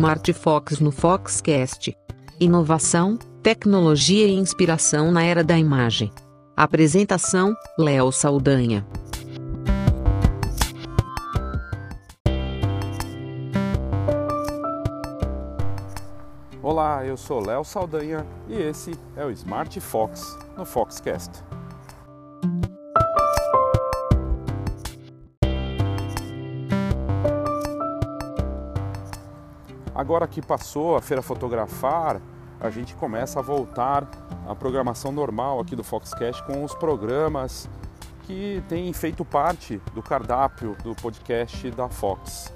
Smart Fox no Foxcast. Inovação, tecnologia e inspiração na era da imagem. Apresentação: Léo Saldanha. Olá, eu sou Léo Saldanha e esse é o Smart Fox no Foxcast. Agora que passou a Feira Fotografar, a gente começa a voltar à programação normal aqui do Foxcast com os programas que têm feito parte do cardápio do podcast da Fox.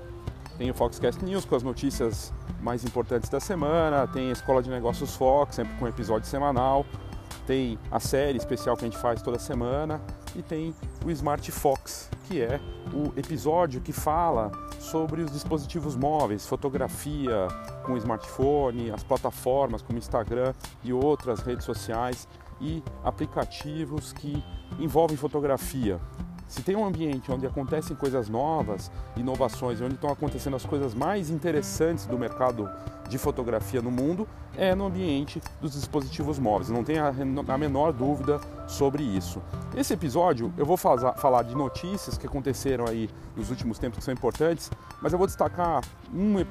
Tem o Foxcast News com as notícias mais importantes da semana, tem a Escola de Negócios Fox, sempre com episódio semanal, tem a série especial que a gente faz toda semana e tem o Smart Fox, que é o episódio que fala sobre os dispositivos móveis, fotografia com smartphone, as plataformas como Instagram e outras redes sociais e aplicativos que envolvem fotografia. Se tem um ambiente onde acontecem coisas novas, inovações, onde estão acontecendo as coisas mais interessantes do mercado de fotografia no mundo, é no ambiente dos dispositivos móveis. Não tenha a menor dúvida sobre isso. Esse episódio eu vou falar de notícias que aconteceram aí nos últimos tempos que são importantes, mas eu vou destacar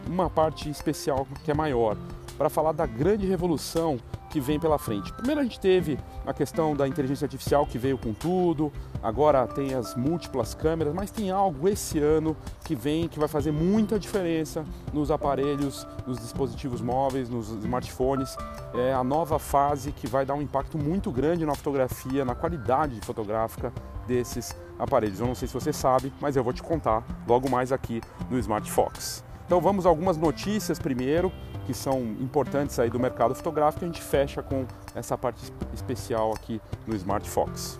uma parte especial que é maior, para falar da grande revolução que vem pela frente. Primeiro a gente teve a questão da inteligência artificial que veio com tudo, agora tem as múltiplas câmeras, mas tem algo esse ano que vem que vai fazer muita diferença nos aparelhos, nos dispositivos móveis, nos smartphones. É a nova fase que vai dar um impacto muito grande na fotografia, na qualidade fotográfica desses aparelhos. Eu não sei se você sabe, mas eu vou te contar logo mais aqui no Smart Fox. Então vamos a algumas notícias primeiro que são importantes aí do mercado fotográfico. A gente fecha com essa parte especial aqui no Smart Fox.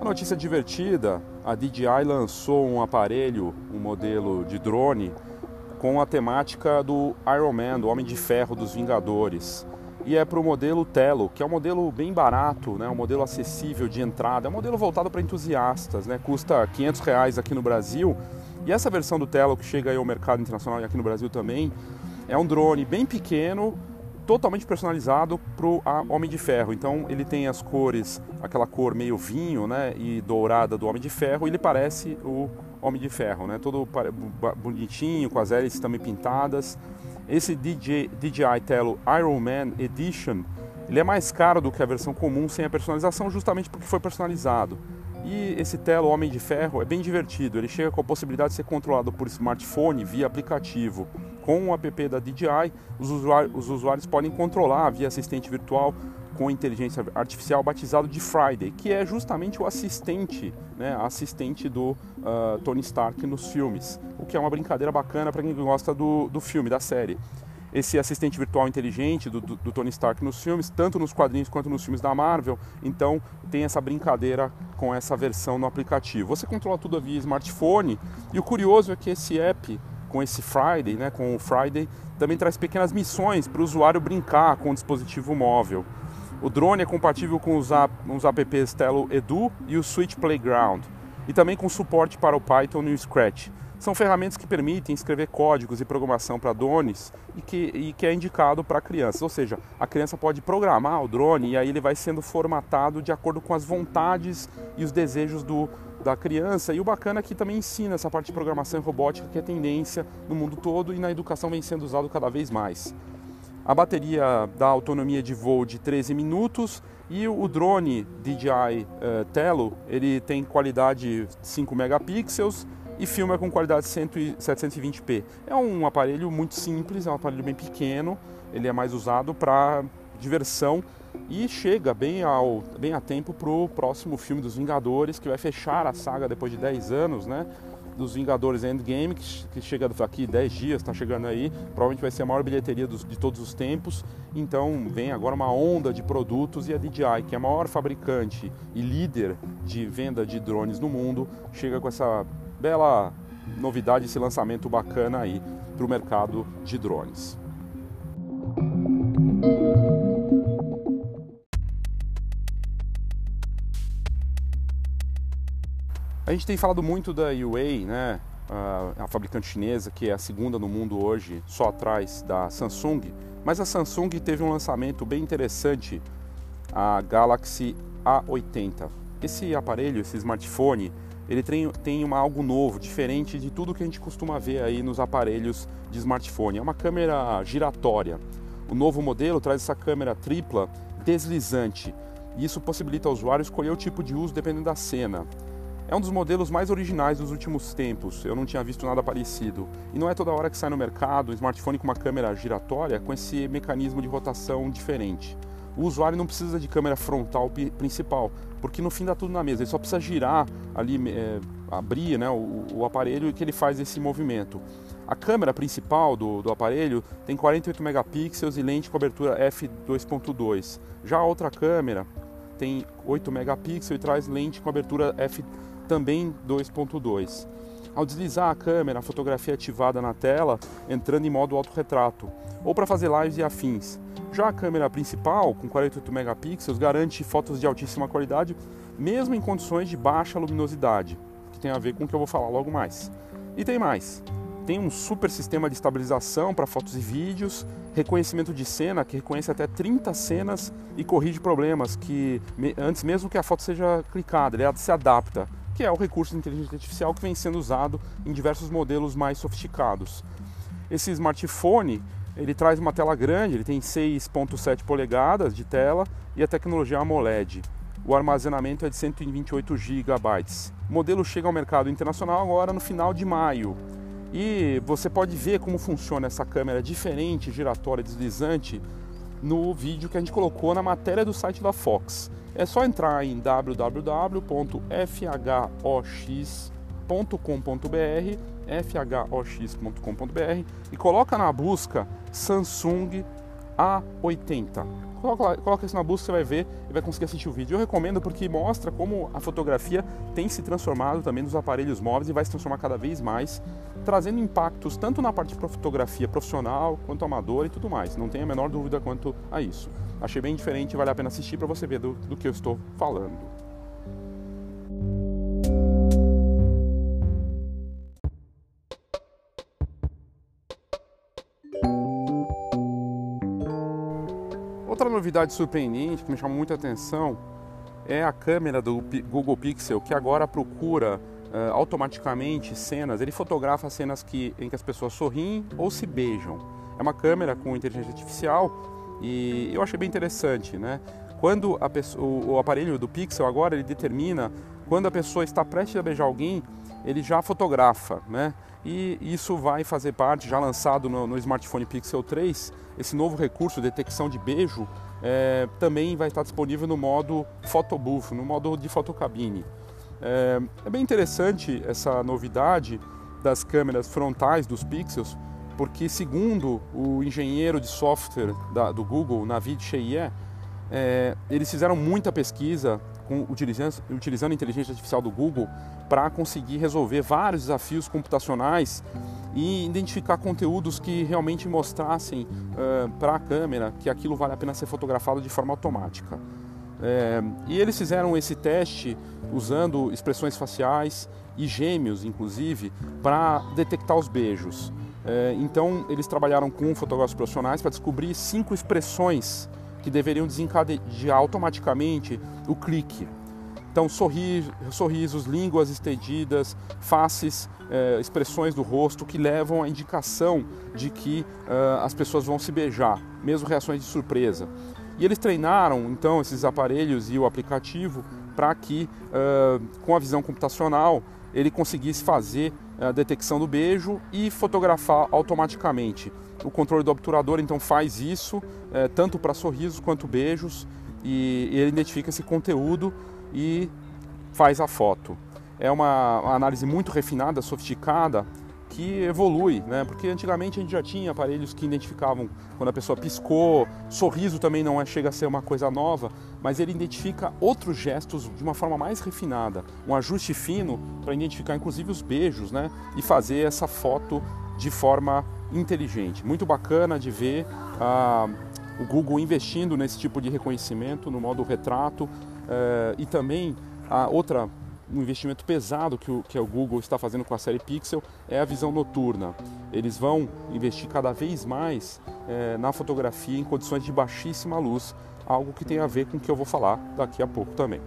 A notícia divertida: a DJI lançou um aparelho, um modelo de drone com a temática do Iron Man, do Homem de Ferro dos Vingadores e é para o modelo Telo, que é um modelo bem barato, né? um modelo acessível de entrada, é um modelo voltado para entusiastas, né? custa 500 reais aqui no Brasil. E essa versão do Telo que chega aí ao mercado internacional e aqui no Brasil também, é um drone bem pequeno, totalmente personalizado para o Homem de Ferro. Então ele tem as cores, aquela cor meio vinho né? e dourada do Homem de Ferro, e ele parece o Homem de Ferro, né? todo bonitinho, com as hélices também pintadas. Esse DJ, DJI Tello Iron Man Edition, ele é mais caro do que a versão comum sem a personalização, justamente porque foi personalizado. E esse Tello Homem de Ferro é bem divertido, ele chega com a possibilidade de ser controlado por smartphone via aplicativo. Com o app da DJI, os usuários, os usuários podem controlar via assistente virtual com inteligência artificial batizado de Friday, que é justamente o assistente, né, assistente do uh, Tony Stark nos filmes, o que é uma brincadeira bacana para quem gosta do, do filme, da série. Esse assistente virtual inteligente do, do, do, Tony Stark nos filmes, tanto nos quadrinhos quanto nos filmes da Marvel, então tem essa brincadeira com essa versão no aplicativo. Você controla tudo via smartphone e o curioso é que esse app com esse Friday, né, com o Friday, também traz pequenas missões para o usuário brincar com o dispositivo móvel. O drone é compatível com os, app, os apps Telo Edu e o Switch Playground, e também com suporte para o Python e o Scratch. São ferramentas que permitem escrever códigos e programação para drones e que, e que é indicado para crianças. Ou seja, a criança pode programar o drone e aí ele vai sendo formatado de acordo com as vontades e os desejos do, da criança. E o bacana é que também ensina essa parte de programação e robótica que é tendência no mundo todo e na educação vem sendo usado cada vez mais. A bateria dá autonomia de voo de 13 minutos e o drone DJI uh, eh, Tello ele tem qualidade 5 megapixels e filma com qualidade 720p. É um aparelho muito simples, é um aparelho bem pequeno, ele é mais usado para diversão e chega bem, ao, bem a tempo para o próximo filme dos Vingadores, que vai fechar a saga depois de 10 anos, né? Dos Vingadores Endgame, que, que chega daqui 10 dias, está chegando aí, provavelmente vai ser a maior bilheteria dos, de todos os tempos. Então vem agora uma onda de produtos e a DJI, que é a maior fabricante e líder de venda de drones no mundo, chega com essa bela novidade, esse lançamento bacana aí para o mercado de drones. A gente tem falado muito da Huawei, né? a fabricante chinesa, que é a segunda no mundo hoje, só atrás da Samsung. Mas a Samsung teve um lançamento bem interessante, a Galaxy A80. Esse aparelho, esse smartphone, ele tem, tem uma, algo novo, diferente de tudo que a gente costuma ver aí nos aparelhos de smartphone. É uma câmera giratória. O novo modelo traz essa câmera tripla deslizante isso possibilita ao usuário escolher o tipo de uso dependendo da cena. É um dos modelos mais originais dos últimos tempos, eu não tinha visto nada parecido. E não é toda hora que sai no mercado um smartphone com uma câmera giratória com esse mecanismo de rotação diferente. O usuário não precisa de câmera frontal principal, porque no fim dá tudo na mesa, ele só precisa girar ali, é, abrir né, o, o aparelho e que ele faz esse movimento. A câmera principal do, do, aparelho tem 48 megapixels e lente com abertura f2.2. Já a outra câmera tem 8 megapixels e traz lente com abertura f também 2.2. Ao deslizar a câmera, a fotografia é ativada na tela, entrando em modo autorretrato, ou para fazer lives e afins. Já a câmera principal, com 48 megapixels, garante fotos de altíssima qualidade, mesmo em condições de baixa luminosidade, que tem a ver com o que eu vou falar logo mais. E tem mais. Tem um super sistema de estabilização para fotos e vídeos, reconhecimento de cena que reconhece até 30 cenas e corrige problemas que antes mesmo que a foto seja clicada, ele se adapta que é o recurso de inteligência artificial que vem sendo usado em diversos modelos mais sofisticados. Esse smartphone ele traz uma tela grande, ele tem 6.7 polegadas de tela e a tecnologia AMOLED. O armazenamento é de 128 GB. O modelo chega ao mercado internacional agora no final de maio. E você pode ver como funciona essa câmera diferente, giratória, deslizante, no vídeo que a gente colocou na matéria do site da Fox. É só entrar em www.fhox.com.br fhox.com.br e coloca na busca Samsung A80. Coloca, isso na busca, você vai ver e vai conseguir assistir o vídeo. Eu recomendo porque mostra como a fotografia tem se transformado também nos aparelhos móveis e vai se transformar cada vez mais, trazendo impactos tanto na parte de fotografia profissional quanto amadora e tudo mais. Não tenho a menor dúvida quanto a isso. Achei bem diferente, vale a pena assistir para você ver do, do que eu estou falando. Novidade surpreendente que me chamou muita atenção é a câmera do Google Pixel que agora procura uh, automaticamente cenas, ele fotografa cenas que, em que as pessoas sorriem ou se beijam. É uma câmera com inteligência artificial e eu achei bem interessante, né? Quando pessoa, o, o, aparelho do Pixel agora ele determina quando a pessoa está prestes a beijar alguém, ele já fotografa, né? E isso vai fazer parte, já lançado no, no smartphone Pixel 3, esse novo recurso, detecção de beijo, é, também vai estar disponível no modo photobooth, no modo de fotocabine. É, é bem interessante essa novidade das câmeras frontais dos Pixels, porque segundo o engenheiro de software da, do Google, Navid Cheyé, é, eles fizeram muita pesquisa com, utilizando, utilizando a inteligência artificial do Google para conseguir resolver vários desafios computacionais e identificar conteúdos que realmente mostrassem uh, para a câmera que aquilo vale a pena ser fotografado de forma automática. É, e eles fizeram esse teste usando expressões faciais e gêmeos, inclusive, para detectar os beijos. É, então, eles trabalharam com fotógrafos profissionais para descobrir cinco expressões que deveriam desencadear automaticamente o clique. Então, sorrisos, línguas estendidas, faces, é, expressões do rosto que levam à indicação de que uh, as pessoas vão se beijar, mesmo reações de surpresa. E eles treinaram então esses aparelhos e o aplicativo para que, uh, com a visão computacional, ele conseguisse fazer a detecção do beijo e fotografar automaticamente. O controle do obturador então faz isso, é, tanto para sorrisos quanto beijos, e ele identifica esse conteúdo e faz a foto. É uma, análise muito refinada, sofisticada, que evolui, né? Porque antigamente a gente já tinha aparelhos que identificavam quando a pessoa piscou, sorriso também não é, chega a ser uma coisa nova, mas ele identifica outros gestos de uma forma mais refinada, um ajuste fino para identificar inclusive os beijos, né? E fazer essa foto de forma inteligente. Muito bacana de ver ah, o Google investindo nesse tipo de reconhecimento no modo retrato eh, e também a outra um investimento pesado que o, que o Google está fazendo com a série Pixel é a visão noturna. Eles vão investir cada vez mais é, na fotografia em condições de baixíssima luz, algo que tem a ver com o que eu vou falar daqui a pouco também.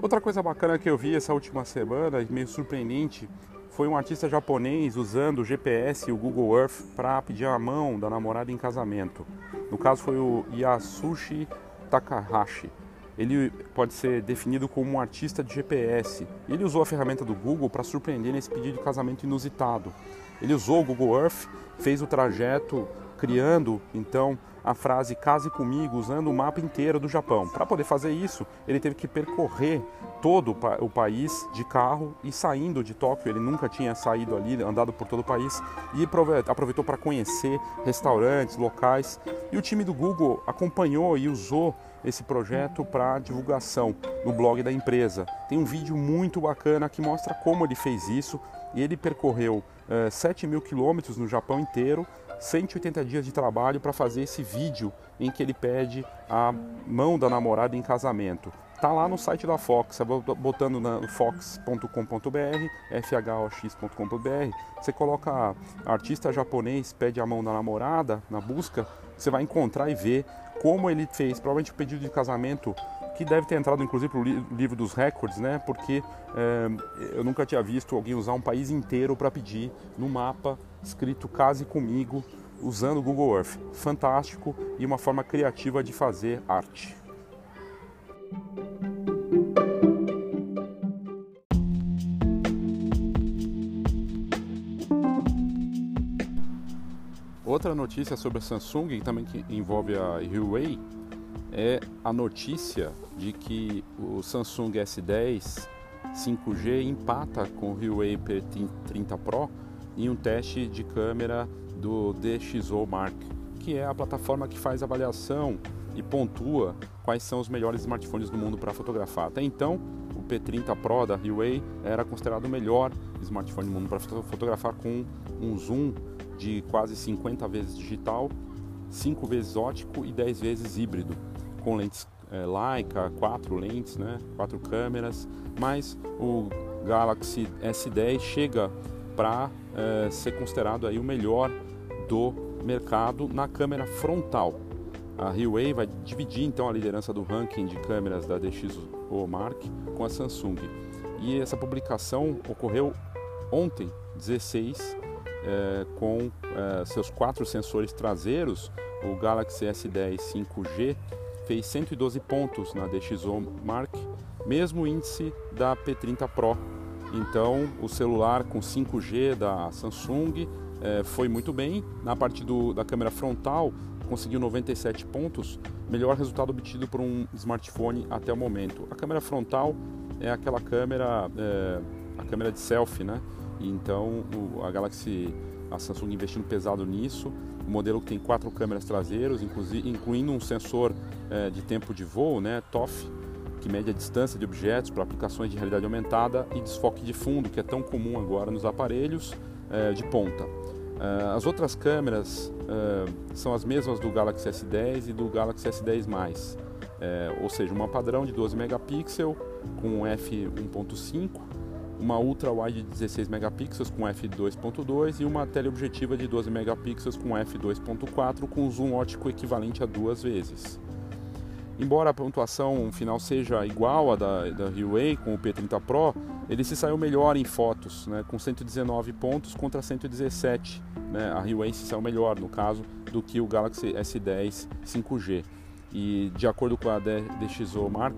Outra coisa bacana que eu vi essa última semana, meio surpreendente, foi um artista japonês usando o GPS e o Google Earth para pedir a mão da namorada em casamento. No caso foi o Yasushi Takahashi. Ele pode ser definido como um artista de GPS. Ele usou a ferramenta do Google para surpreender nesse pedido de casamento inusitado. Ele usou o Google Earth, fez o trajeto criando então a frase case comigo usando o mapa inteiro do Japão. Para poder fazer isso, ele teve que percorrer todo o país de carro e saindo de Tóquio, ele nunca tinha saído ali, andado por todo o país e aproveitou para conhecer restaurantes, locais. E o time do Google acompanhou e usou esse projeto para divulgação no blog da empresa. Tem um vídeo muito bacana que mostra como ele fez isso e ele percorreu uh, eh, 7 mil quilômetros no Japão inteiro 180 dias de trabalho para fazer esse vídeo em que ele pede a mão da namorada em casamento. Tá lá no site da Fox, botando na fox.com.br, fhox.com.br, você coloca artista japonês pede a mão da namorada na busca, você vai encontrar e ver como ele fez, provavelmente o pedido de casamento que deve ter entrado inclusive para o livro dos recordes, né? Porque é, eu nunca tinha visto alguém usar um país inteiro para pedir no mapa escrito case comigo usando o Google Earth. Fantástico e uma forma criativa de fazer arte. Outra notícia sobre a Samsung, também que envolve a Huawei, é a notícia de que o Samsung S10 5G empata com o Huawei P30 Pro em um teste de câmera do DxO Mark, que é a plataforma que faz avaliação e pontua quais são os melhores smartphones do mundo para fotografar. Até então, o P30 Pro da Huawei era considerado o melhor smartphone do mundo para fotografar com um zoom de quase 50 vezes digital, 5 vezes ótico e 10 vezes híbrido com lentes é, Leica, quatro lentes, né, quatro câmeras, mas o Galaxy S10 chega para é, ser considerado aí o melhor do mercado na câmera frontal. A Huawei vai dividir então a liderança do ranking de câmeras da DxO Mark com a Samsung. E essa publicação ocorreu ontem, 16, é, com é, seus quatro sensores traseiros, o Galaxy S10 5G fez 112 pontos na DxO Mark, mesmo índice da P30 Pro. Então, o celular com 5G da Samsung é, foi muito bem. Na parte do, da câmera frontal, conseguiu 97 pontos, melhor resultado obtido por um smartphone até o momento. A câmera frontal é aquela câmera, é, a câmera de selfie, né? Então, o, a Galaxy, a Samsung investindo pesado nisso um modelo que tem quatro câmeras traseiras, incluindo um sensor é, de tempo de voo, né, TOF, que mede a distância de objetos para aplicações de realidade aumentada e desfoque de fundo, que é tão comum agora nos aparelhos é, de ponta. É, as outras câmeras são as mesmas do Galaxy S10 e do Galaxy S10+, ou seja, uma padrão de 12 megapixels com f1.5 uma ultra wide de 16 megapixels com f2.2 e uma teleobjetiva de 12 megapixels com f2.4 com zoom ótico equivalente a duas vezes. Embora a pontuação final seja igual à da, da Huawei com o P30 Pro, ele se saiu melhor em fotos, né, com 119 pontos contra 117. Né, a Huawei se saiu melhor, no caso, do que o Galaxy S10 5G. E de acordo com a DxO Mark,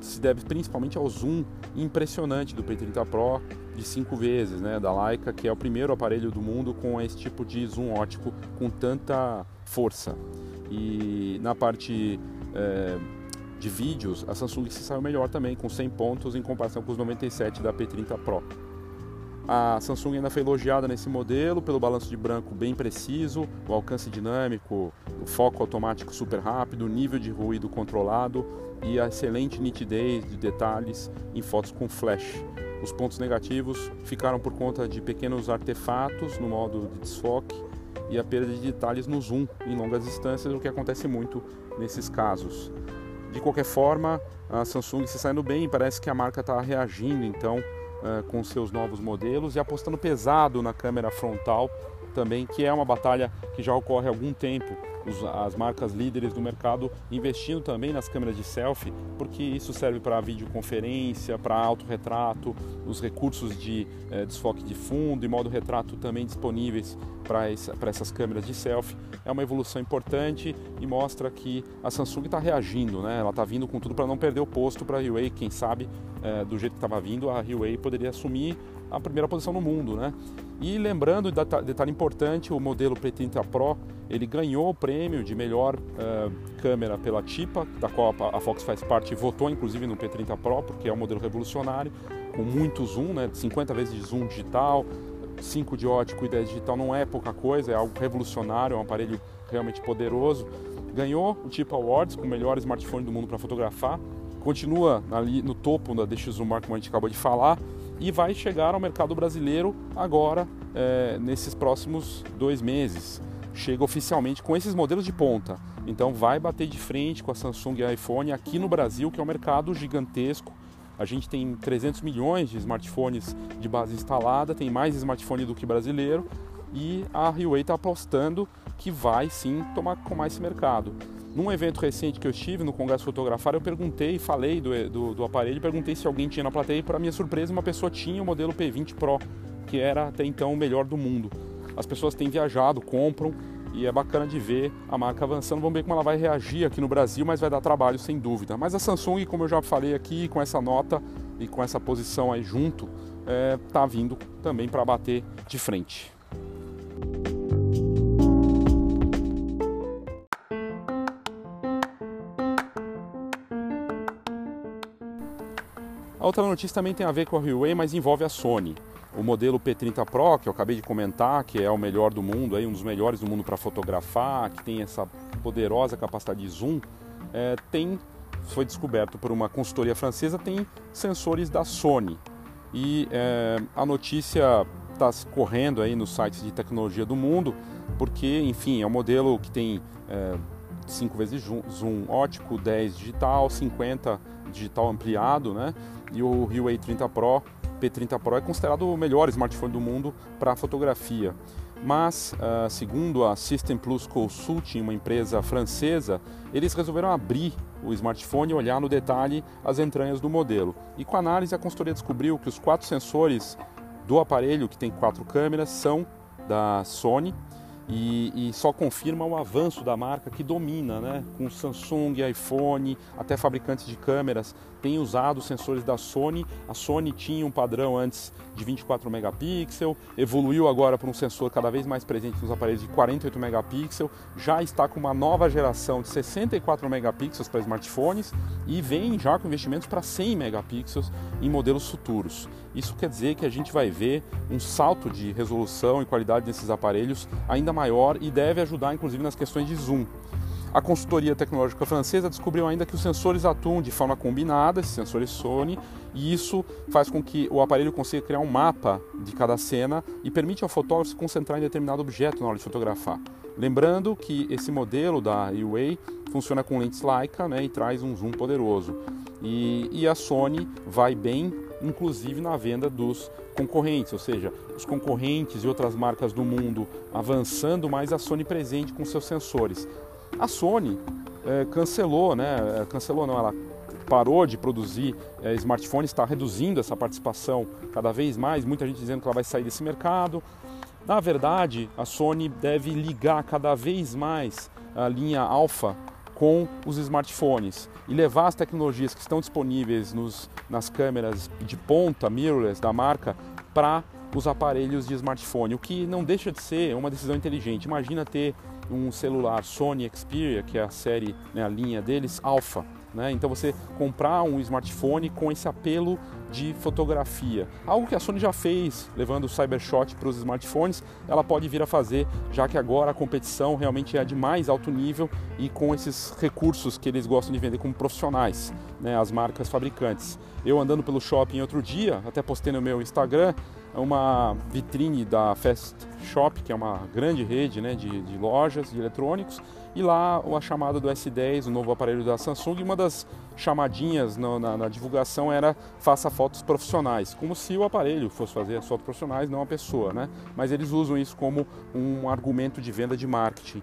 se deve principalmente ao zoom impressionante do P30 Pro de 5 vezes, né, da Leica, que é o primeiro aparelho do mundo com esse tipo de zoom ótico com tanta força. E na parte é, de vídeos, a Samsung se saiu melhor também, com 100 pontos em comparação com os 97 da P30 Pro. A Samsung ainda foi elogiada nesse modelo pelo balanço de branco bem preciso, o alcance dinâmico, o foco automático super rápido, o nível de ruído controlado e a excelente nitidez de detalhes em fotos com flash. Os pontos negativos ficaram por conta de pequenos artefatos no modo de desfoque e a perda de detalhes no zoom em longas distâncias, o que acontece muito nesses casos. De qualquer forma, a Samsung se saindo bem, parece que a marca está reagindo então uh, com seus novos modelos e apostando pesado na câmera frontal também, que é uma batalha que já ocorre há algum tempo as marcas líderes do mercado investindo também nas câmeras de selfie, porque isso serve para videoconferência, para autorretrato, os recursos de eh, desfoque de fundo e modo retrato também disponíveis para essas câmeras de selfie. É uma evolução importante e mostra que a Samsung está reagindo, né? ela está vindo com tudo para não perder o posto para a Huawei, quem sabe eh, do jeito que estava vindo, a Huawei poderia assumir a primeira posição no mundo. Né? E lembrando, detalhe importante, o modelo P30 Pro ele ganhou o prêmio de melhor uh, câmera pela TIPA, da qual a Fox faz parte votou inclusive no P30 Pro, porque é um modelo revolucionário, com muito zoom, né, 50 vezes de zoom digital, 5 de ótico e 10 digital não é pouca coisa, é algo revolucionário, é um aparelho realmente poderoso. Ganhou o TIPA Awards com o melhor smartphone do mundo para fotografar, continua ali no topo da DxO Mark, como a gente acabou de falar, e vai chegar ao mercado brasileiro agora, é, nesses próximos dois meses. Chega oficialmente com esses modelos de ponta. Então vai bater de frente com a Samsung e a iPhone aqui no Brasil, que é um mercado gigantesco. A gente tem 300 milhões de smartphones de base instalada, tem mais smartphone do que brasileiro, e a Huawei está apostando que vai sim tomar com mais esse mercado. Num evento recente que eu estive no Congresso Fotografar, eu perguntei, falei do, do, do aparelho, perguntei se alguém tinha na plateia e, para minha surpresa, uma pessoa tinha o modelo P20 Pro, que era até então o melhor do mundo. As pessoas têm viajado, compram e é bacana de ver a marca avançando. Vamos ver como ela vai reagir aqui no Brasil, mas vai dar trabalho sem dúvida. Mas a Samsung, como eu já falei aqui, com essa nota e com essa posição aí junto, está é, vindo também para bater de frente. A outra notícia também tem a ver com a Huawei, mas envolve a Sony. O modelo P30 Pro, que eu acabei de comentar, que é o melhor do mundo, aí, um dos melhores do mundo para fotografar, que tem essa poderosa capacidade de zoom, é, tem, foi descoberto por uma consultoria francesa, tem sensores da Sony. E é, a notícia está correndo aí nos sites de tecnologia do mundo, porque, enfim, é um modelo que tem é, 5 vezes zoom ótico, 10 digital, 50 digital ampliado, né? E o Huawei 30 Pro, P30 Pro é considerado o melhor smartphone do mundo para fotografia. Mas, uh, segundo a System Plus Consulting, uma empresa francesa, eles resolveram abrir o smartphone e olhar no detalhe as entranhas do modelo. E com a análise, a consultoria descobriu que os quatro sensores do aparelho, que tem quatro câmeras, são da Sony e, e, só confirma o avanço da marca que domina, né? Com Samsung, iPhone, até fabricantes de câmeras têm usado sensores da Sony. A Sony tinha um padrão antes de 24 megapixels, evoluiu agora para um sensor cada vez mais presente nos aparelhos de 48 megapixels, já está com uma nova geração de 64 megapixels para smartphones e vem já com investimentos para 100 megapixels em modelos futuros. Isso quer dizer que a gente vai ver um salto de resolução e qualidade desses aparelhos ainda maior e deve ajudar inclusive nas questões de zoom. A consultoria tecnológica francesa descobriu ainda que os sensores atuam de forma combinada, esses sensores Sony, e isso faz com que o aparelho consiga criar um mapa de cada cena e permite ao fotógrafo se concentrar em determinado objeto na hora de fotografar. Lembrando que esse modelo da Huawei funciona com lentes Leica né, e traz um zoom poderoso. E, e a Sony vai bem, inclusive na venda dos concorrentes, ou seja, os concorrentes e outras marcas do mundo avançando, mas a Sony presente com seus sensores. A Sony é, cancelou, né? É, cancelou não, ela parou de produzir é, smartphones, está reduzindo essa participação cada vez mais. Muita gente dizendo que ela vai sair desse mercado. Na verdade, a Sony deve ligar cada vez mais a linha Alpha com os smartphones e levar as tecnologias que estão disponíveis nos, nas câmeras de ponta mirrorless da marca para os aparelhos de smartphone, o que não deixa de ser uma decisão inteligente. Imagina ter um celular Sony Xperia, que é a série, né, a linha deles, Alpha. Né? Então você comprar um smartphone com esse apelo de fotografia. Algo que a Sony já fez, levando o Cybershot para os smartphones, ela pode vir a fazer, já que agora a competição realmente é de mais alto nível e com esses recursos que eles gostam de vender como profissionais, né, as marcas fabricantes. Eu andando pelo shopping outro dia, até postei no meu Instagram, uma vitrine da Fast Shop, que é uma grande rede né, de, de lojas de eletrônicos, e lá a chamada do S10, o novo aparelho da Samsung, e uma das chamadinhas na, na, na, divulgação era faça fotos profissionais, como se o aparelho fosse fazer as fotos profissionais, não a pessoa, né? Mas eles usam isso como um argumento de venda de marketing.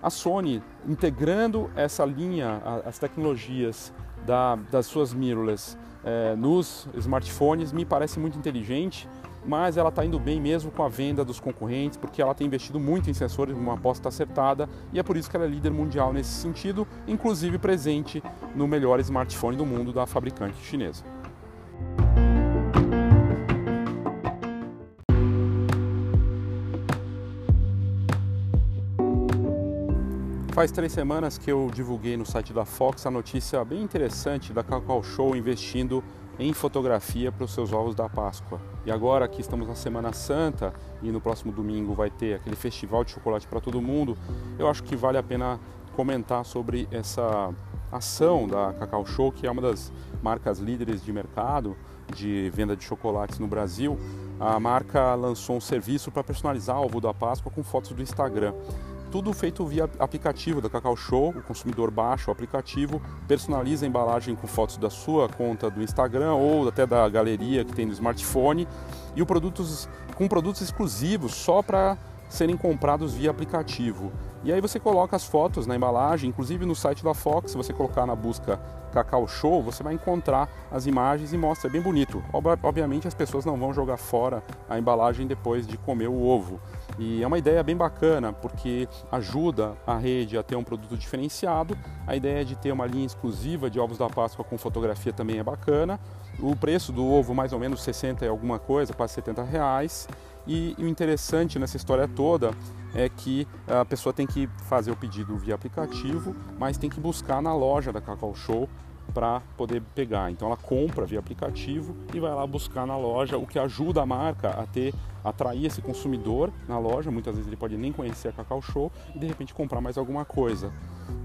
A Sony integrando essa linha, as tecnologias da, das suas mirrorless é, nos smartphones me parece muito inteligente mas ela está indo bem mesmo com a venda dos concorrentes, porque ela tem investido muito em sensores, uma aposta acertada, e é por isso que ela é líder mundial nesse sentido, inclusive presente no melhor smartphone do mundo da fabricante chinesa. Faz três semanas que eu divulguei no site da Fox a notícia bem interessante da Cacau Show investindo em fotografia para os seus ovos da Páscoa. E agora que estamos na Semana Santa e no próximo domingo vai ter aquele festival de chocolate para todo mundo, eu acho que vale a pena comentar sobre essa ação da Cacau Show, que é uma das marcas líderes de mercado de venda de chocolates no Brasil. A marca lançou um serviço para personalizar o ovo da Páscoa com fotos do Instagram. Tudo feito via aplicativo da Cacau Show. O consumidor baixa o aplicativo, personaliza a embalagem com fotos da sua conta do Instagram ou até da galeria que tem no smartphone e produtos, com produtos exclusivos só para serem comprados via aplicativo. E aí você coloca as fotos na embalagem, inclusive no site da Fox, se você colocar na busca Cacau Show, você vai encontrar as imagens e mostra, é bem bonito. Obviamente as pessoas não vão jogar fora a embalagem depois de comer o ovo. E é uma ideia bem bacana, porque ajuda a rede a ter um produto diferenciado. A ideia de ter uma linha exclusiva de ovos da Páscoa com fotografia também é bacana. O preço do ovo mais ou menos 60 e alguma coisa, quase 70 reais. E, o interessante nessa história toda é que a pessoa tem que fazer o pedido via aplicativo, mas tem que buscar na loja da Cacau Show para poder pegar. Então ela compra via aplicativo e vai lá buscar na loja, o que ajuda a marca a ter atrair esse consumidor na loja. Muitas vezes ele pode nem conhecer a Cacau Show e de repente comprar mais alguma coisa.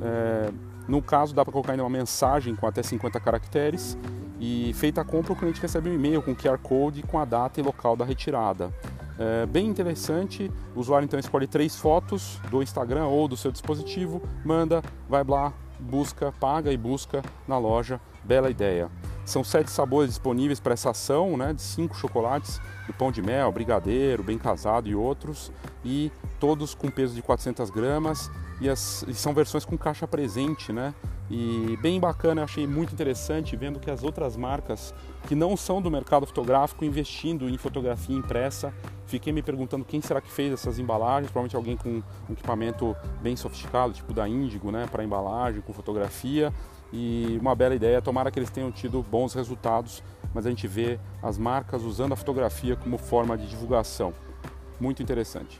É, no caso, dá para colocar ainda uma mensagem com até 50 caracteres e feita a compra, o cliente recebe um e-mail com QR Code com a data e local da retirada. É bem interessante, o usuário então escolhe três fotos do Instagram ou do seu dispositivo, manda, vai lá, busca, paga e busca na loja. Bela ideia. São sete sabores disponíveis para essa ação, né, de cinco chocolates, do pão de mel, brigadeiro, bem casado e outros, e todos com peso de 400 gramas e, as, e são versões com caixa presente, né? E bem bacana, achei muito interessante vendo que as outras marcas que não são do mercado fotográfico investindo em fotografia impressa. Fiquei me perguntando quem será que fez essas embalagens, provavelmente alguém com um equipamento bem sofisticado, tipo da Índigo, né, para embalagem, com fotografia. E uma bela ideia, tomara que eles tenham tido bons resultados, mas a gente vê as marcas usando a fotografia como forma de divulgação. Muito interessante.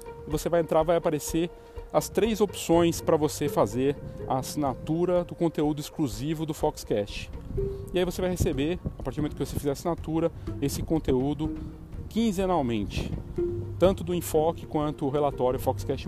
você vai entrar, vai aparecer as três opções para você fazer a assinatura do conteúdo exclusivo do Foxcast. E aí você vai receber, a partir do momento que você fizer a assinatura, esse conteúdo quinzenalmente, tanto do enfoque quanto o relatório Foxcast.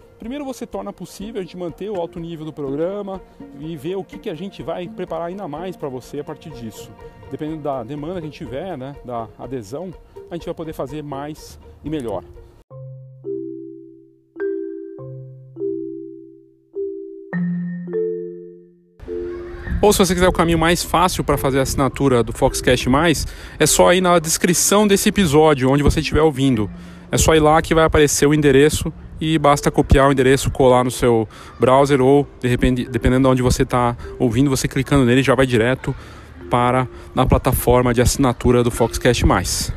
primeiro você torna possível a gente manter o alto nível do programa e ver o que, que a gente vai preparar ainda mais para você a partir disso. Dependendo da demanda que a gente tiver, né, da adesão, a gente vai poder fazer mais e melhor. Ou se você quiser o caminho mais fácil para fazer a assinatura do Foxcast Mais, é só ir na descrição desse episódio, onde você estiver ouvindo. É só ir lá que vai aparecer o endereço e basta copiar o endereço, colar no seu browser ou, de repente, dependendo de onde você está ouvindo, você clicando nele já vai direto para na plataforma de assinatura do Foxcast Mais.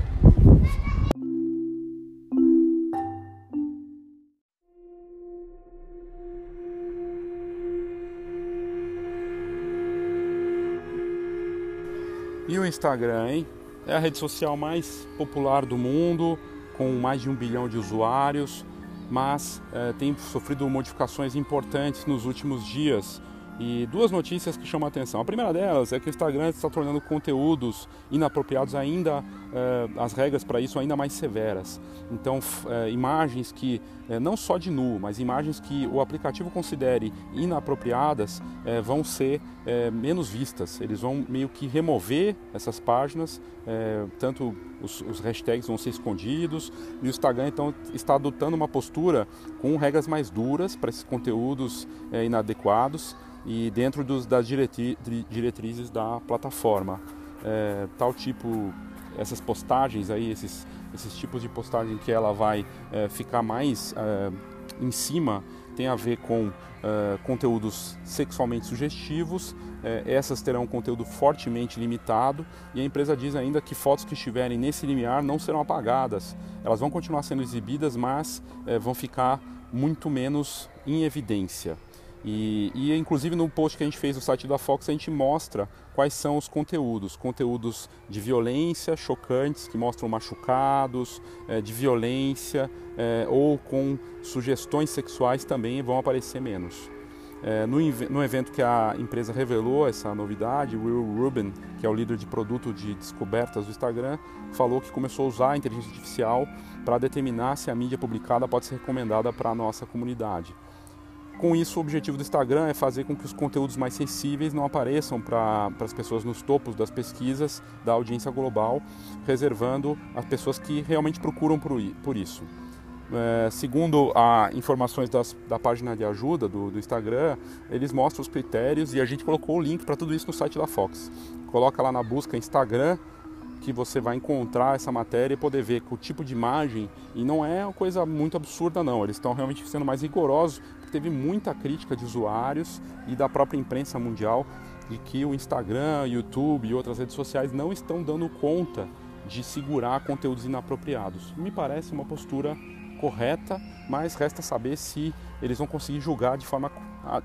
E o Instagram, hein? É a rede social mais popular do mundo, com mais de um bilhão de usuários, mas é, tem sofrido modificações importantes nos últimos dias e duas notícias que chamam a atenção. A primeira delas é que o Instagram está tornando conteúdos inapropriados ainda, eh, as regras para isso ainda mais severas. Então, eh, imagens que, eh, não só de nu, mas imagens que o aplicativo considere inapropriadas, vão ser menos vistas. Eles vão meio que remover essas páginas, tanto os, os hashtags vão ser escondidos, e o Instagram então está adotando uma postura com regras mais duras para esses conteúdos inadequados e dentro dos, das diretri, diretrizes da plataforma. É, tal tipo, essas postagens aí, esses, esses tipos de postagem que ela vai é, ficar mais é, em cima, tem a ver com é, conteúdos sexualmente sugestivos, é, essas terão conteúdo fortemente limitado e a empresa diz ainda que fotos que estiverem nesse limiar não serão apagadas, elas vão continuar sendo exibidas, mas é, vão ficar muito menos em evidência. E, e, inclusive no post que a gente fez no site da Fox a gente mostra quais são os conteúdos, conteúdos de violência chocantes que mostram machucados, é, de violência é, ou com sugestões sexuais também vão aparecer menos. É, no, no, evento que a empresa revelou essa novidade, Will Rubin, que é o líder de produto de descobertas do Instagram, falou que começou a usar a inteligência artificial para determinar se a mídia publicada pode ser recomendada para a nossa comunidade. Com isso, o objetivo do Instagram é fazer com que os conteúdos mais sensíveis não apareçam para as pessoas nos topos das pesquisas da audiência global, reservando as pessoas que realmente procuram por, por isso. É, segundo a informações das, da página de ajuda do, do, Instagram, eles mostram os critérios e a gente colocou o link para tudo isso no site da Fox. Coloca lá na busca Instagram que você vai encontrar essa matéria e poder ver o tipo de imagem e não é uma coisa muito absurda não, eles estão realmente sendo mais rigorosos, teve muita crítica de usuários e da própria imprensa mundial de que o Instagram, YouTube e outras redes sociais não estão dando conta de segurar conteúdos inapropriados. Me parece uma postura correta, mas resta saber se eles vão conseguir julgar de forma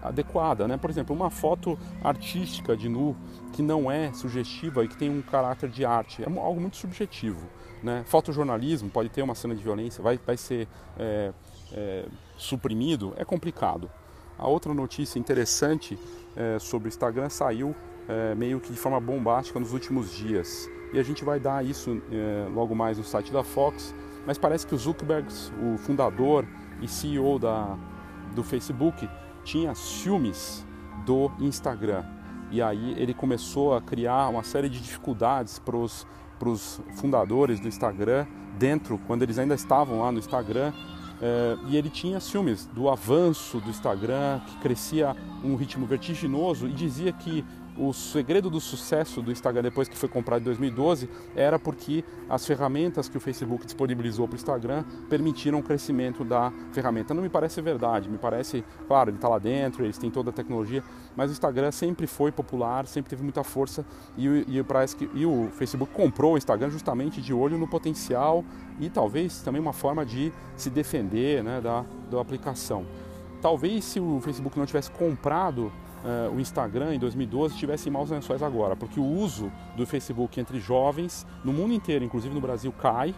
adequada. Né? Por exemplo, uma foto artística de nu que não é sugestiva e que tem um caráter de arte, é algo muito subjetivo. Né? Fotojornalismo pode ter uma cena de violência, vai, vai ser é, é, suprimido, é complicado. A outra notícia interessante é, sobre o Instagram saiu é, meio que de forma bombástica nos últimos dias. E a gente vai dar isso é, logo mais no site da Fox. Mas parece que o Zuckerberg, o fundador e CEO da, do Facebook, tinha ciúmes do Instagram. E aí ele começou a criar uma série de dificuldades para os fundadores do Instagram, dentro, quando eles ainda estavam lá no Instagram, é, e ele tinha ciúmes do avanço do Instagram, que crescia um ritmo vertiginoso, e dizia que o segredo do sucesso do Instagram depois que foi comprado em 2012 era porque as ferramentas que o Facebook disponibilizou para o Instagram permitiram o crescimento da ferramenta. Não me parece verdade, me parece, claro, ele está lá dentro, eles têm toda a tecnologia, mas o Instagram sempre foi popular, sempre teve muita força e, e parece que e o Facebook comprou o Instagram justamente de olho no potencial e talvez também uma forma de se defender né, da, da aplicação. Talvez se o Facebook não tivesse comprado uh, o Instagram em 2012 estivesse em maus lençóis agora, porque o uso do Facebook entre jovens, no mundo inteiro, inclusive no Brasil, cai.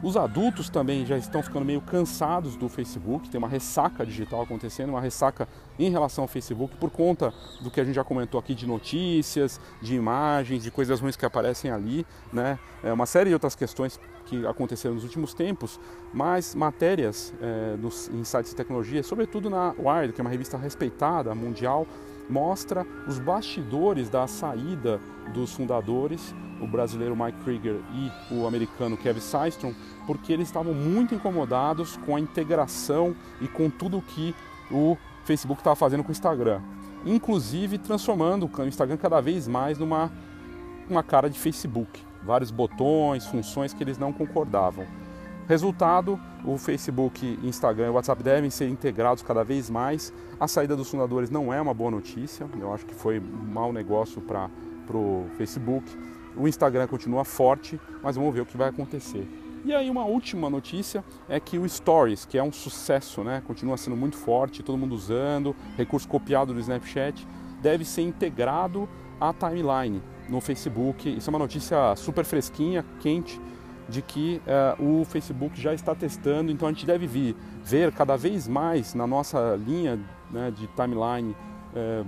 Os adultos também já estão ficando meio cansados do Facebook, tem uma ressaca digital acontecendo, uma ressaca em relação ao Facebook por conta do que a gente já comentou aqui de notícias, de imagens, de coisas ruins que aparecem ali, né? É uma série de outras questões que aconteceram nos últimos tempos, mas matérias é, dos, em sites de tecnologia, sobretudo na Wired, que é uma revista respeitada, mundial, mostra os bastidores da saída dos fundadores, o brasileiro Mike Krieger e o americano Kevin Systrom, porque eles estavam muito incomodados com a integração e com tudo que o Facebook estava fazendo com o Instagram, inclusive transformando o Instagram cada vez mais numa uma cara de Facebook, vários botões, funções que eles não concordavam. Resultado, o Facebook, Instagram e WhatsApp devem ser integrados cada vez mais. A saída dos fundadores não é uma boa notícia, eu acho que foi um mau negócio para o Facebook. O Instagram continua forte, mas vamos ver o que vai acontecer. E aí uma última notícia é que o Stories, que é um sucesso, né, continua sendo muito forte, todo mundo usando, recurso copiado do Snapchat, deve ser integrado à timeline no Facebook. Isso é uma notícia super fresquinha, quente, de que uh, o Facebook já está testando, então a gente deve vir, ver cada vez mais na nossa linha né, de timeline uh,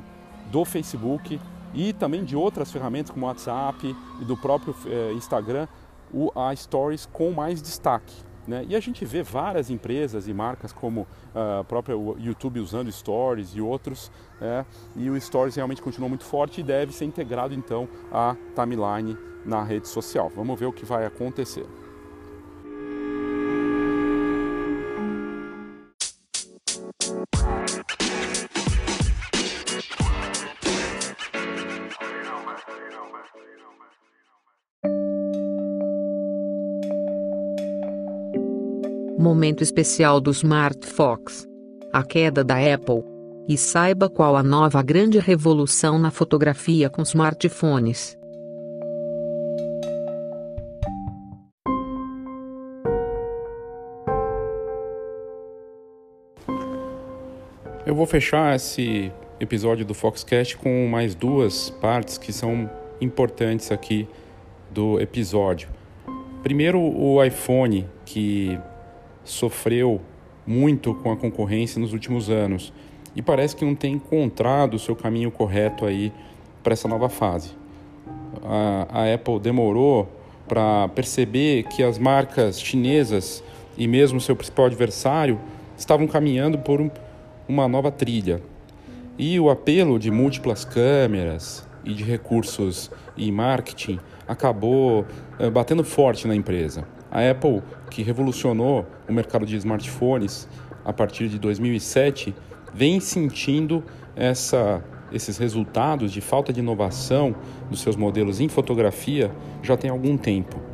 do Facebook e também de outras ferramentas como WhatsApp e do próprio uh, Instagram, o, a Stories com mais destaque. Né? E a gente vê várias empresas e marcas como a própria YouTube usando Stories e outros, né? e o Stories realmente continua muito forte e deve ser integrado então à timeline na rede social. Vamos ver o que vai acontecer. Momento especial do Smart Fox. A queda da Apple. E saiba qual a nova grande revolução na fotografia com smartphones. Eu vou fechar esse episódio do Foxcast com mais duas partes que são importantes aqui do episódio. Primeiro, o iPhone, que sofreu muito com a concorrência nos últimos anos e parece que não tem encontrado o seu caminho correto aí para essa nova fase. A, a Apple demorou para perceber que as marcas chinesas e mesmo seu principal adversário estavam caminhando por um uma nova trilha. E o apelo de múltiplas câmeras e de recursos e marketing acabou uh, batendo forte na empresa. A Apple, que revolucionou o mercado de smartphones a partir de 2007, vem sentindo essa, esses resultados de falta de inovação dos seus modelos em fotografia já tem algum tempo.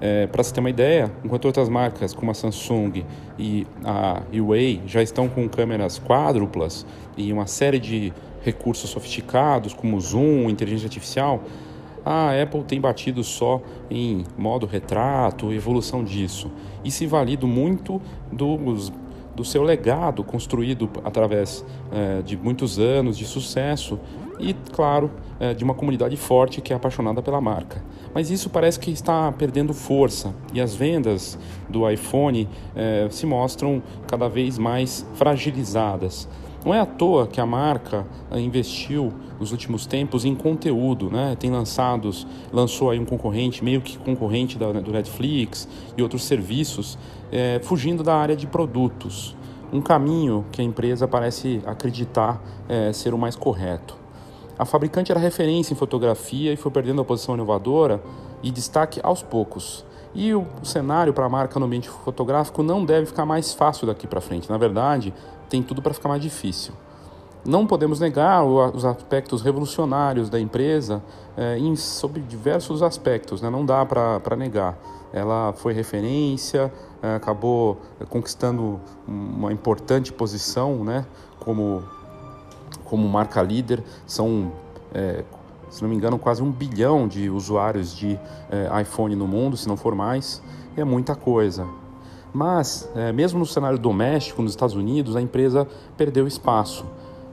É, Para você ter uma ideia, enquanto outras marcas como a Samsung e a Huawei já estão com câmeras quádruplas e uma série de recursos sofisticados como zoom, inteligência artificial, a Apple tem batido só em modo retrato, evolução disso, e se valido muito dos do seu legado construído através é, de muitos anos de sucesso e, claro, é, de uma comunidade forte que é apaixonada pela marca. Mas isso parece que está perdendo força e as vendas do iPhone é, se mostram cada vez mais fragilizadas. Não é à toa que a marca eh, investiu nos últimos tempos em conteúdo, né? Tem lançados, lançou aí um concorrente, meio que concorrente da, do Netflix e outros serviços, é, fugindo da área de produtos. Um caminho que a empresa parece acreditar é, ser o mais correto. A fabricante era referência em fotografia e foi perdendo a posição inovadora e destaque aos poucos. E o cenário para a marca no ambiente fotográfico não deve ficar mais fácil daqui para frente. Na verdade, tem tudo para ficar mais difícil. Não podemos negar os aspectos revolucionários da empresa é, em, sobre diversos aspectos, né? não dá para negar. Ela foi referência, é, acabou conquistando uma importante posição né? como, como marca líder. São, é, se não me engano, quase um bilhão de usuários de iPhone no mundo, se não for mais. É muita coisa. Mas, é, mesmo no cenário doméstico, nos Estados Unidos, a empresa perdeu espaço.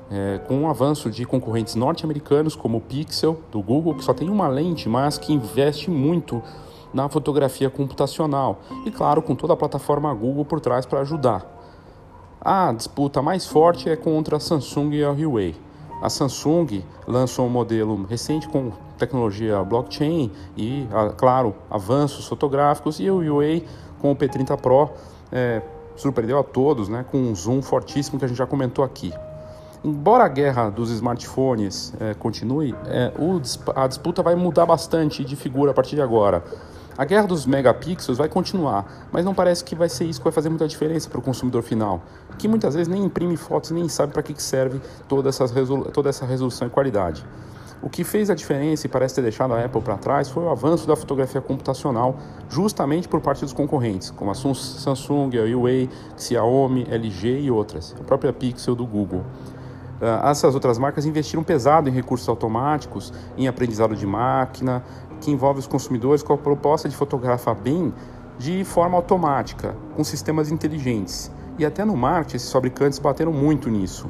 É, com o avanço de concorrentes norte-americanos como o Pixel, do Google, que só tem uma lente, mas que investe muito na fotografia computacional. E, claro, com toda a plataforma Google por trás para ajudar. A disputa mais forte é contra a Samsung e a Huawei. A Samsung lançou um modelo recente com tecnologia blockchain e, claro, avanços fotográficos, e a Huawei com o P30 Pro é, surpreendeu a todos, né, com um zoom fortíssimo que a gente já comentou aqui. Embora a guerra dos smartphones é, continue, é, o, a disputa vai mudar bastante de figura a partir de agora. A guerra dos megapixels vai continuar, mas não parece que vai ser isso que vai fazer muita diferença para o consumidor final, que muitas vezes nem imprime fotos nem sabe para que, serve toda, toda essa resolução e qualidade. O que fez a diferença e parece ter deixado a Apple para trás foi o avanço da fotografia computacional, justamente por parte dos concorrentes, como a Samsung, a Huawei, Xiaomi, LG e outras, a própria Pixel do Google. Ah, essas outras marcas investiram pesado em recursos automáticos, em aprendizado de máquina, que envolve os consumidores com a proposta de fotografar bem de forma automática, com sistemas inteligentes. E até no marketing, esses fabricantes bateram muito nisso.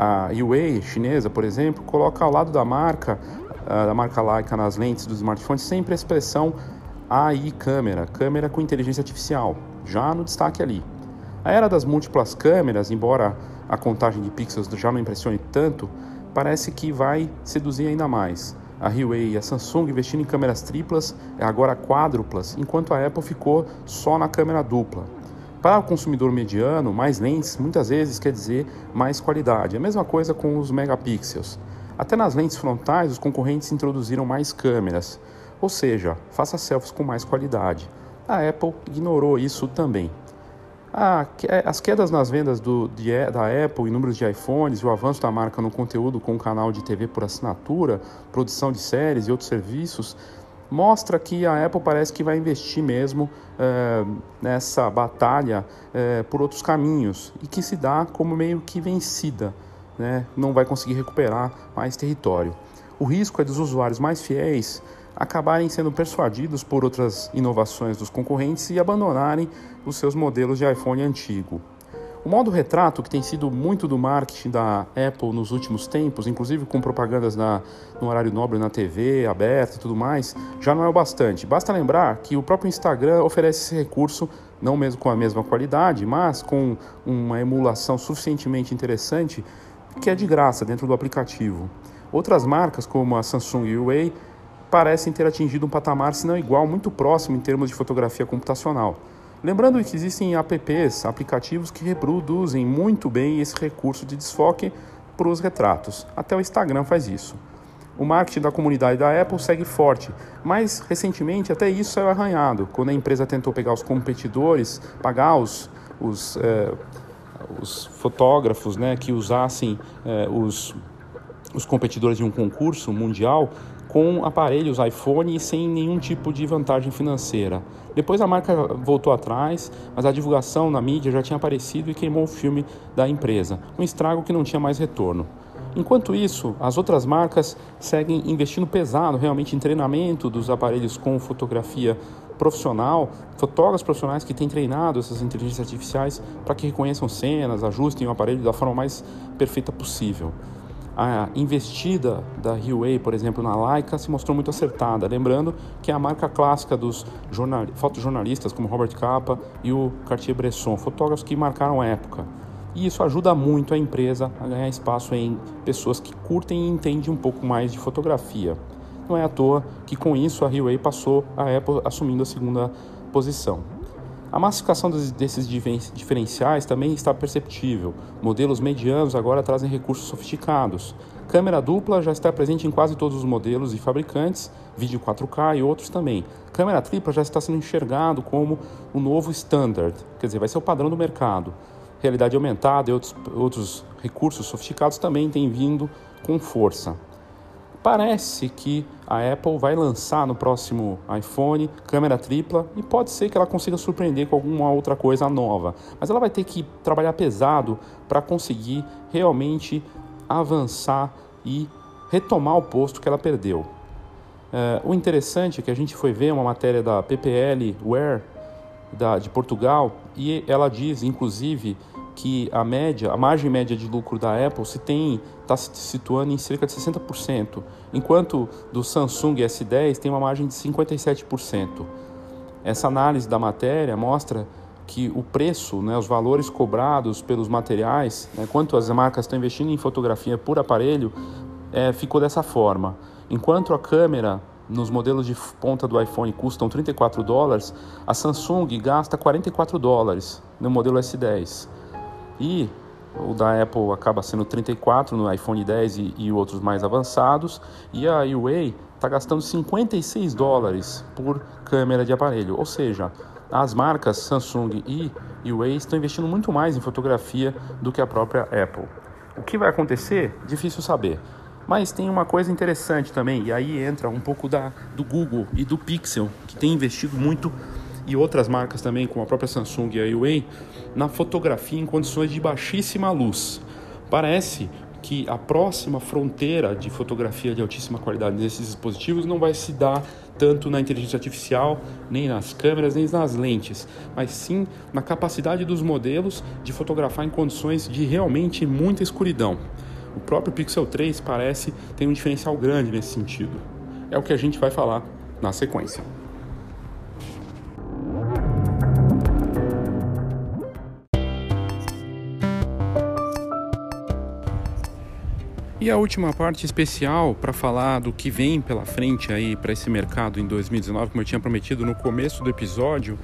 A Huawei chinesa, por exemplo, coloca ao lado da marca, ah, da marca Leica nas lentes dos smartphones sempre a expressão AI câmera, câmera com inteligência artificial, já no destaque ali. A era das múltiplas câmeras, embora a contagem de pixels já não impressione tanto, parece que vai seduzir ainda mais. A Huawei e a Samsung investindo em câmeras triplas, agora quádruplas, enquanto a Apple ficou só na câmera dupla. Para o consumidor mediano, mais lentes muitas vezes quer dizer mais qualidade. A mesma coisa com os megapixels. Até nas lentes frontais, os concorrentes introduziram mais câmeras, ou seja, faça selfies com mais qualidade. A Apple ignorou isso também. as quedas nas vendas do, de, da Apple em números de iPhones e o avanço da marca no conteúdo com o canal de TV por assinatura, produção de séries e outros serviços mostra que a Apple parece que vai investir mesmo é, nessa batalha é, por outros caminhos e que se dá como meio que vencida, né? não vai conseguir recuperar mais território. O risco é dos usuários mais fiéis acabarem sendo persuadidos por outras inovações dos concorrentes e abandonarem os seus modelos de iPhone antigo. O modo retrato, que tem sido muito do marketing da Apple nos últimos tempos, inclusive com propagandas na, no horário nobre na TV, aberta e tudo mais, já não é o bastante. Basta lembrar que o próprio Instagram oferece esse recurso, não mesmo com a mesma qualidade, mas com uma emulação suficientemente interessante que é de graça dentro do aplicativo. Outras marcas, como a Samsung e Huawei, parecem ter atingido um patamar, se não igual, muito próximo em termos de fotografia computacional. Lembrando que existem apps, aplicativos que reproduzem muito bem esse recurso de desfoque para os retratos. Até o Instagram faz isso. O marketing da comunidade da Apple segue forte, mas recentemente até isso saiu arranhado, quando a empresa tentou pegar os competidores, pagar os, os, é, os fotógrafos né, que usassem é, os, os competidores de um concurso mundial com aparelhos iPhone sem nenhum tipo de vantagem financeira. Depois a marca voltou atrás, mas a divulgação na mídia já tinha aparecido e queimou o filme da empresa, um estrago que não tinha mais retorno. Enquanto isso, as outras marcas seguem investindo pesado realmente em treinamento dos aparelhos com fotografia profissional, fotógrafos profissionais que têm treinado essas inteligências artificiais para que reconheçam cenas, ajustem o aparelho da forma mais perfeita possível. A investida da Huawei, por exemplo, na Leica se mostrou muito acertada, lembrando que é a marca clássica dos jornal... fotojornalistas como Robert Capa e o Cartier-Bresson, fotógrafos que marcaram a época. E isso ajuda muito a empresa a ganhar espaço em pessoas que curtem e entendem um pouco mais de fotografia. Não é à toa que com isso a Huawei passou a Apple assumindo a segunda posição. A massificação desses diferenciais também está perceptível. Modelos medianos agora trazem recursos sofisticados. Câmera dupla já está presente em quase todos os modelos e fabricantes, vídeo 4K e outros também. Câmera tripla já está sendo enxergado como o novo standard, quer dizer, vai ser o padrão do mercado. Realidade aumentada e outros, outros recursos sofisticados também têm vindo com força. Parece que a Apple vai lançar no próximo iPhone câmera tripla e pode ser que ela consiga surpreender com alguma outra coisa nova, mas ela vai ter que trabalhar pesado para conseguir realmente avançar e retomar o posto que ela perdeu. É, o interessante é que a gente foi ver uma matéria da PPL Wear da, de Portugal e ela diz, inclusive, que a média, a margem média de lucro da Apple se tem está se situando em cerca de 60%, enquanto do Samsung S10 tem uma margem de 57%. Essa análise da matéria mostra que o preço, né, os valores cobrados pelos materiais, né, quanto as marcas estão investindo em fotografia por aparelho, é, ficou dessa forma. Enquanto a câmera nos modelos de ponta do iPhone custam 34 dólares, a Samsung gasta 44 dólares no modelo S10. E o da Apple acaba sendo 34 no iPhone 10 e, e outros mais avançados, e a Huawei está gastando 56 dólares por câmera de aparelho, ou seja, as marcas Samsung e Huawei estão investindo muito mais em fotografia do que a própria Apple. O que vai acontecer? Difícil saber. Mas tem uma coisa interessante também, e aí entra um pouco da, do Google e do Pixel, que tem investido muito e outras marcas também, como a própria Samsung e a Huawei, na fotografia em condições de baixíssima luz. Parece que a próxima fronteira de fotografia de altíssima qualidade desses dispositivos não vai se dar tanto na inteligência artificial, nem nas câmeras, nem nas lentes, mas sim na capacidade dos modelos de fotografar em condições de realmente muita escuridão. O próprio Pixel 3 parece ter um diferencial grande nesse sentido. É o que a gente vai falar na sequência. E a última parte especial para falar do que vem pela frente aí para esse mercado em 2019, como eu tinha prometido no começo do episódio,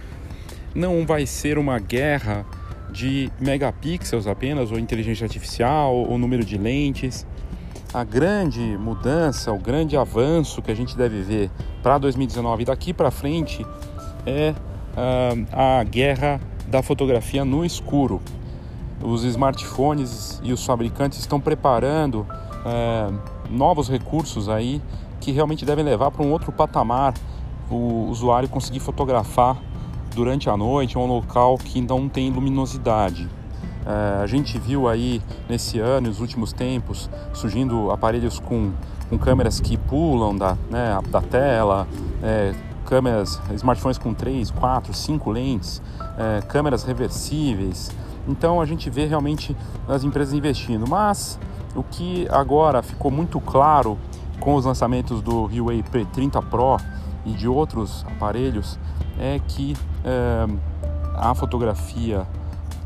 não vai ser uma guerra de megapixels apenas, ou inteligência artificial, ou número de lentes. A grande mudança, o grande avanço que a gente deve ver para 2019 e daqui para frente é uh, a guerra da fotografia no escuro. Os smartphones e os fabricantes estão preparando é, novos recursos aí que realmente devem levar para um outro patamar o usuário conseguir fotografar durante a noite em um local que não tem luminosidade. É, a gente viu aí nesse ano, nos últimos tempos, surgindo aparelhos com, com câmeras que pulam da, né, da tela, é, câmeras, smartphones com 3, 4, 5 lentes, é, câmeras reversíveis. Então a gente vê realmente as empresas investindo, mas o que agora ficou muito claro com os lançamentos do Huawei P30 Pro e de outros aparelhos é que é, a fotografia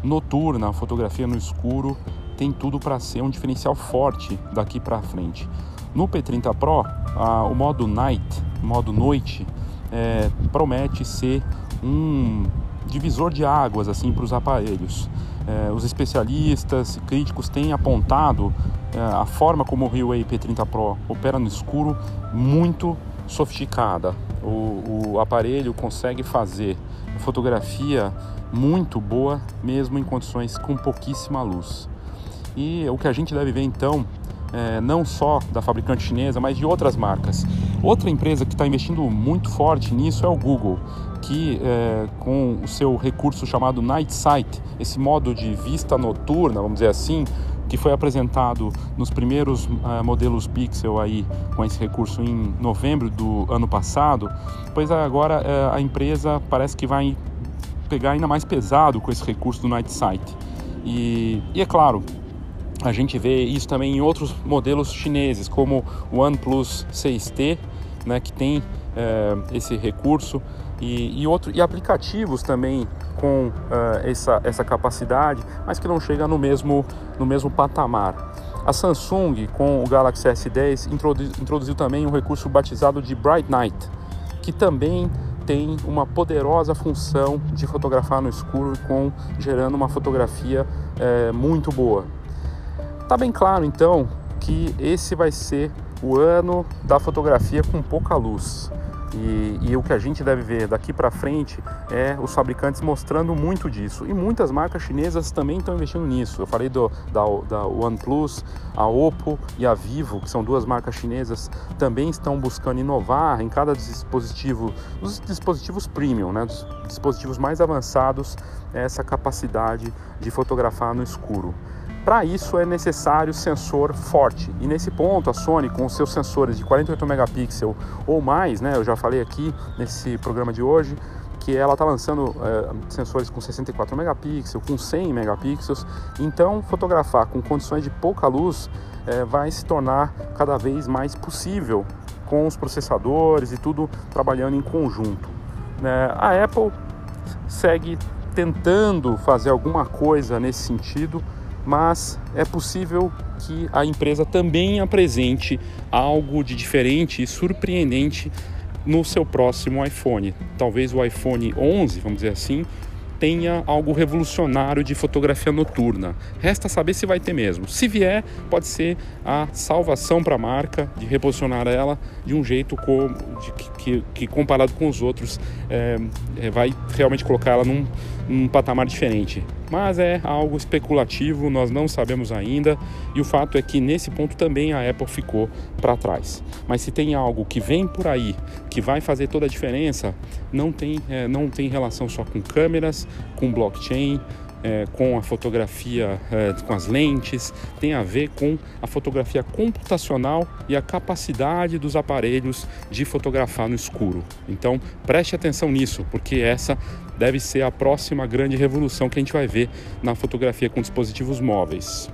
noturna, a fotografia no escuro, tem tudo para ser um diferencial forte daqui para frente. No P30 Pro, a, o modo Night, modo noite, é, promete ser um divisor de águas assim para os aparelhos. É, os especialistas, críticos têm apontado é, a forma como o Huawei P30 Pro opera no escuro muito sofisticada. O, o aparelho consegue fazer fotografia muito boa, mesmo em condições com pouquíssima luz. E o que a gente deve ver então, é, não só da fabricante chinesa, mas de outras marcas. Outra empresa que está investindo muito forte nisso é o Google que é, com o seu recurso chamado Night Sight, esse modo de vista noturna, vamos dizer assim, que foi apresentado nos primeiros uh, modelos Pixel aí com esse recurso em novembro do ano passado, pois agora uh, a empresa parece que vai pegar ainda mais pesado com esse recurso do Night Sight. E, e é claro, a gente vê isso também em outros modelos chineses, como o OnePlus 6T, né, que tem é, esse recurso, e, e, outro, e aplicativos também com uh, essa, essa capacidade, mas que não chega no mesmo, no mesmo patamar. A Samsung, com o Galaxy S10, introduziu, introduziu também um recurso batizado de Bright Night, que também tem uma poderosa função de fotografar no escuro, com gerando uma fotografia é, muito boa. Tá bem claro então que esse vai ser o ano da fotografia com pouca luz. E, e, o que a gente deve ver daqui para frente é os fabricantes mostrando muito disso. E muitas marcas chinesas também estão investindo nisso. Eu falei do, da, da OnePlus, a Oppo e a Vivo, que são duas marcas chinesas, também estão buscando inovar em cada dispositivo, os dispositivos premium, né, dos dispositivos mais avançados, essa capacidade de fotografar no escuro. Para isso é necessário sensor forte. E nesse ponto, a Sony, com os seus sensores de 48 megapixels ou mais, né, eu já falei aqui nesse programa de hoje, que ela está lançando é, sensores com 64 megapixels, com 100 megapixels. Então, fotografar com condições de pouca luz é, vai se tornar cada vez mais possível com os processadores e tudo trabalhando em conjunto. É, a Apple segue tentando fazer alguma coisa nesse sentido mas é possível que a empresa também apresente algo de diferente e surpreendente no seu próximo iPhone. Talvez o iPhone 11, vamos dizer assim, tenha algo revolucionário de fotografia noturna. Resta saber se vai ter mesmo. Se vier, pode ser a salvação para a marca de reposicionar ela de um jeito como, de, que, que, comparado com os outros é, vai realmente colocar ela num, num patamar diferente mas é algo especulativo, nós não sabemos ainda e o fato é que nesse ponto também a Apple ficou para trás. Mas se tem algo que vem por aí que vai fazer toda a diferença, não tem, é, não tem relação só com câmeras, com blockchain, é, com a fotografia é, com as lentes, tem a ver com a fotografia computacional e a capacidade dos aparelhos de fotografar no escuro. Então preste atenção nisso, porque essa deve ser a próxima grande revolução que a gente vai ver na fotografia com dispositivos móveis.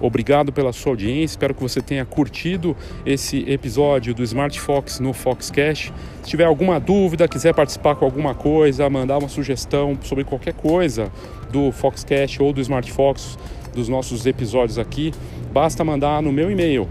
Obrigado pela sua audiência, espero que você tenha curtido esse episódio do Smart Fox no Foxcast. Se tiver alguma dúvida, quiser participar com alguma coisa, mandar uma sugestão sobre qualquer coisa do Foxcast ou do Smart Fox, dos nossos episódios aqui, basta mandar no meu e-mail,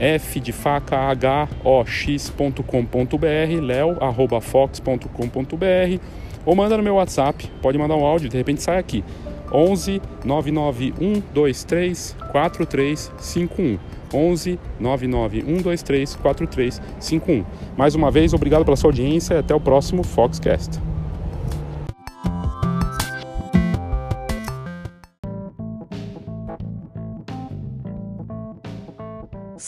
leo@fdfacahox.com.br, leo@fox.com.br ou manda no meu WhatsApp, pode mandar um áudio, de repente sai aqui. 11 99123 4351. 11 99123 4351. Mais uma vez, obrigado pela sua audiência e até o próximo Foxcast.